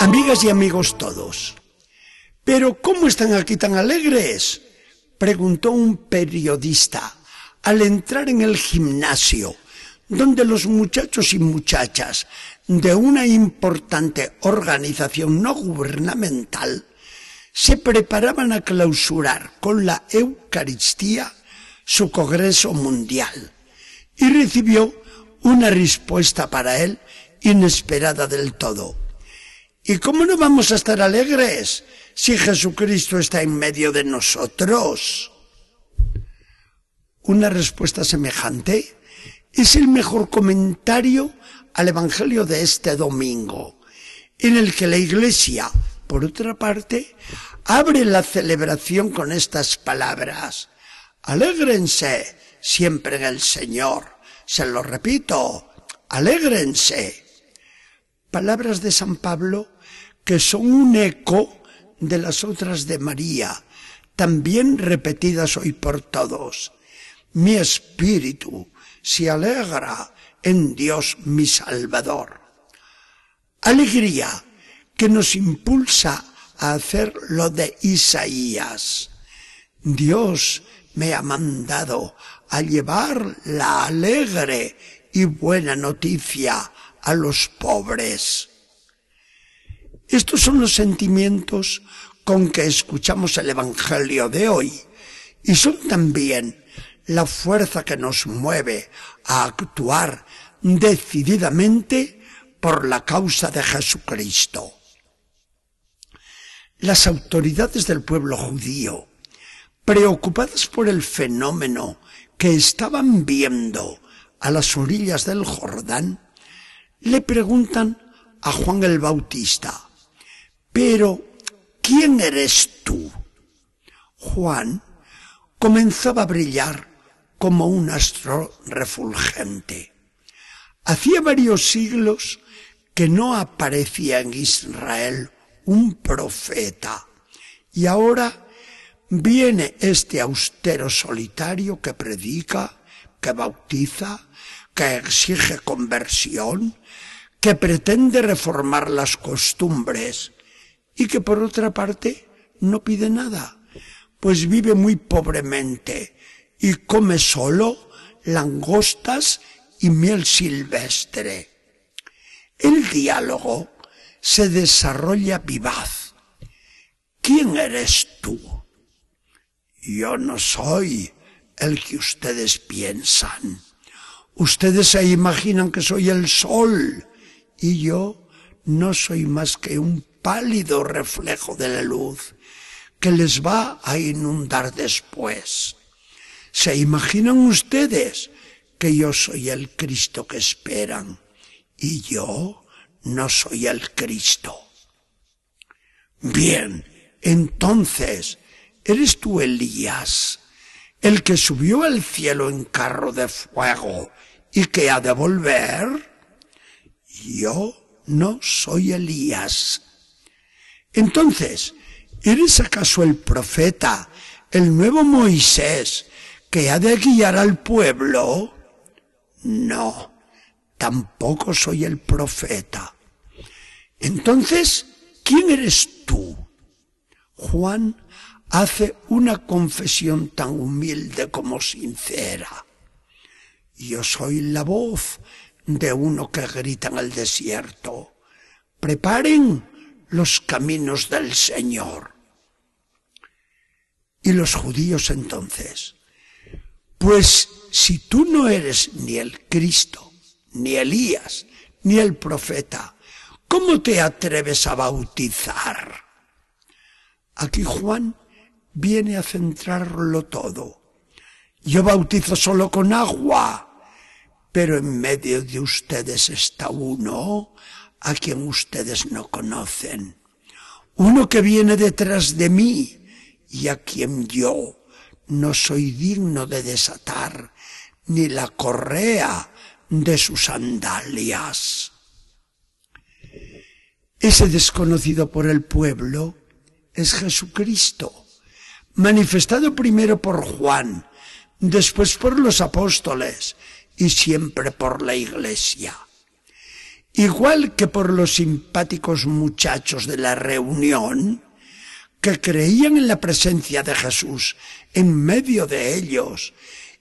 Amigas y amigos todos. Pero ¿cómo están aquí tan alegres? preguntó un periodista al entrar en el gimnasio, donde los muchachos y muchachas de una importante organización no gubernamental se preparaban a clausurar con la Eucaristía su Congreso Mundial y recibió una respuesta para él inesperada del todo. ¿Y cómo no vamos a estar alegres si Jesucristo está en medio de nosotros? Una respuesta semejante es el mejor comentario al Evangelio de este domingo, en el que la Iglesia, por otra parte, abre la celebración con estas palabras. Alégrense siempre en el Señor. Se lo repito, alégrense. Palabras de San Pablo que son un eco de las otras de María, también repetidas hoy por todos. Mi espíritu se alegra en Dios mi Salvador. Alegría que nos impulsa a hacer lo de Isaías. Dios me ha mandado a llevar la alegre y buena noticia a los pobres. Estos son los sentimientos con que escuchamos el Evangelio de hoy y son también la fuerza que nos mueve a actuar decididamente por la causa de Jesucristo. Las autoridades del pueblo judío, preocupadas por el fenómeno que estaban viendo a las orillas del Jordán, le preguntan a Juan el Bautista, pero ¿quién eres tú? Juan comenzaba a brillar como un astro refulgente. Hacía varios siglos que no aparecía en Israel un profeta y ahora viene este austero solitario que predica, que bautiza, que exige conversión, que pretende reformar las costumbres y que por otra parte no pide nada, pues vive muy pobremente y come solo langostas y miel silvestre. El diálogo se desarrolla vivaz. ¿Quién eres tú? Yo no soy el que ustedes piensan. Ustedes se imaginan que soy el sol y yo no soy más que un pálido reflejo de la luz que les va a inundar después. ¿Se imaginan ustedes que yo soy el Cristo que esperan y yo no soy el Cristo? Bien, entonces, ¿eres tú Elías, el que subió al cielo en carro de fuego y que ha de volver? Yo no soy Elías. Entonces, ¿eres acaso el profeta, el nuevo Moisés, que ha de guiar al pueblo? No, tampoco soy el profeta. Entonces, ¿quién eres tú? Juan hace una confesión tan humilde como sincera. Yo soy la voz de uno que grita en el desierto. Preparen los caminos del Señor. Y los judíos entonces, pues si tú no eres ni el Cristo, ni Elías, ni el profeta, ¿cómo te atreves a bautizar? Aquí Juan viene a centrarlo todo. Yo bautizo solo con agua, pero en medio de ustedes está uno a quien ustedes no conocen. Uno que viene detrás de mí y a quien yo no soy digno de desatar ni la correa de sus sandalias. Ese desconocido por el pueblo es Jesucristo, manifestado primero por Juan, después por los apóstoles y siempre por la iglesia. Igual que por los simpáticos muchachos de la reunión, que creían en la presencia de Jesús en medio de ellos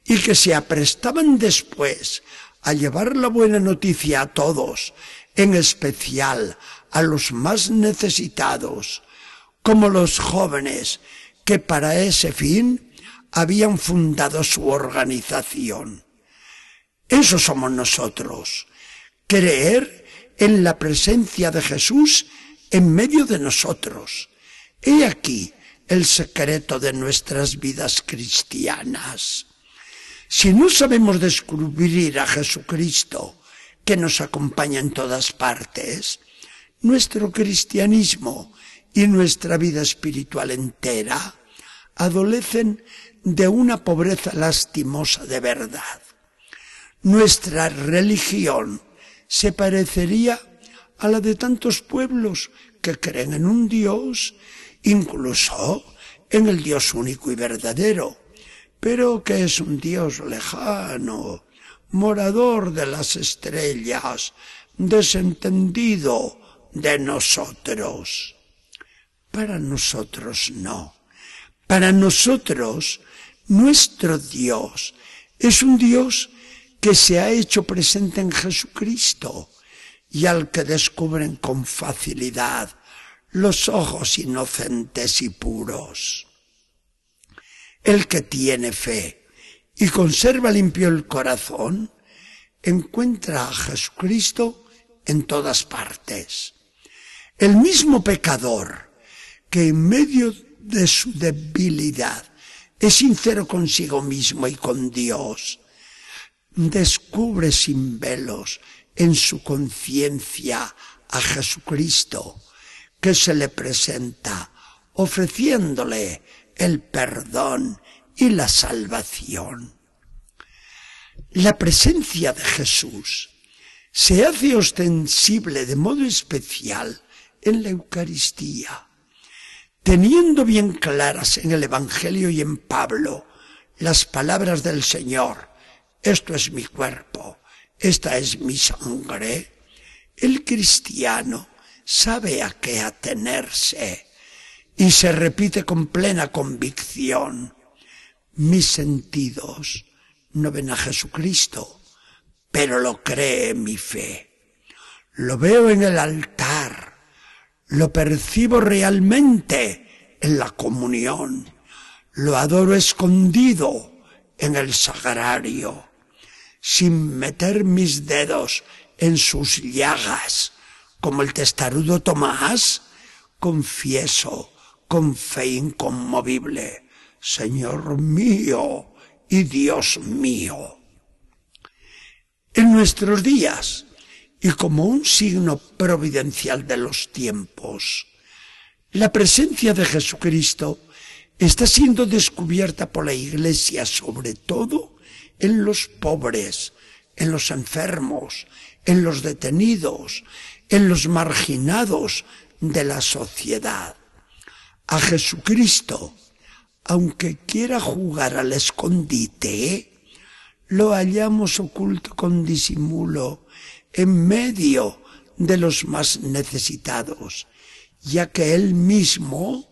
y que se aprestaban después a llevar la buena noticia a todos, en especial a los más necesitados, como los jóvenes que para ese fin habían fundado su organización. Eso somos nosotros, creer en la presencia de Jesús en medio de nosotros. He aquí el secreto de nuestras vidas cristianas. Si no sabemos descubrir a Jesucristo, que nos acompaña en todas partes, nuestro cristianismo y nuestra vida espiritual entera adolecen de una pobreza lastimosa de verdad. Nuestra religión se parecería a la de tantos pueblos que creen en un Dios, incluso en el Dios único y verdadero, pero que es un Dios lejano, morador de las estrellas, desentendido de nosotros. Para nosotros no. Para nosotros, nuestro Dios es un Dios que se ha hecho presente en Jesucristo y al que descubren con facilidad los ojos inocentes y puros. El que tiene fe y conserva limpio el corazón, encuentra a Jesucristo en todas partes. El mismo pecador que en medio de su debilidad es sincero consigo mismo y con Dios, descubre sin velos en su conciencia a Jesucristo, que se le presenta ofreciéndole el perdón y la salvación. La presencia de Jesús se hace ostensible de modo especial en la Eucaristía, teniendo bien claras en el Evangelio y en Pablo las palabras del Señor, esto es mi cuerpo, esta es mi sangre, el cristiano sabe a qué atenerse y se repite con plena convicción. Mis sentidos no ven a Jesucristo, pero lo cree mi fe. Lo veo en el altar, lo percibo realmente en la comunión, lo adoro escondido en el sagrario sin meter mis dedos en sus llagas, como el testarudo Tomás, confieso con fe inconmovible, Señor mío y Dios mío. En nuestros días, y como un signo providencial de los tiempos, la presencia de Jesucristo está siendo descubierta por la Iglesia sobre todo en los pobres, en los enfermos, en los detenidos, en los marginados de la sociedad. A Jesucristo, aunque quiera jugar al escondite, lo hallamos oculto con disimulo en medio de los más necesitados, ya que él mismo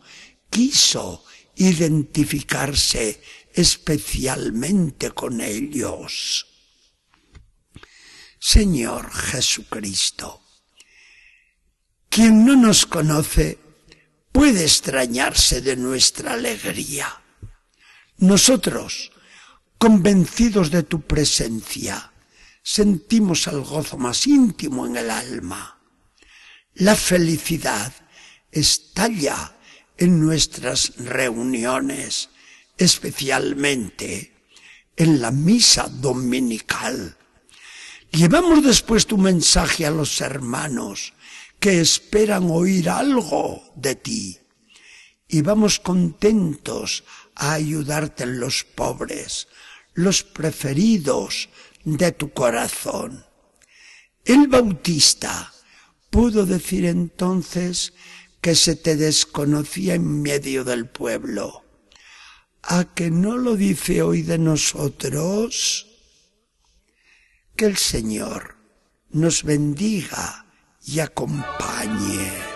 quiso identificarse especialmente con ellos. Señor Jesucristo, quien no nos conoce puede extrañarse de nuestra alegría. Nosotros, convencidos de tu presencia, sentimos el gozo más íntimo en el alma. La felicidad estalla en nuestras reuniones, especialmente en la misa dominical. Llevamos después tu mensaje a los hermanos que esperan oír algo de ti y vamos contentos a ayudarte en los pobres, los preferidos de tu corazón. El Bautista pudo decir entonces que se te desconocía en medio del pueblo ¿A que no lo dice hoy de nosotros? Que el Señor nos bendiga y acompañe.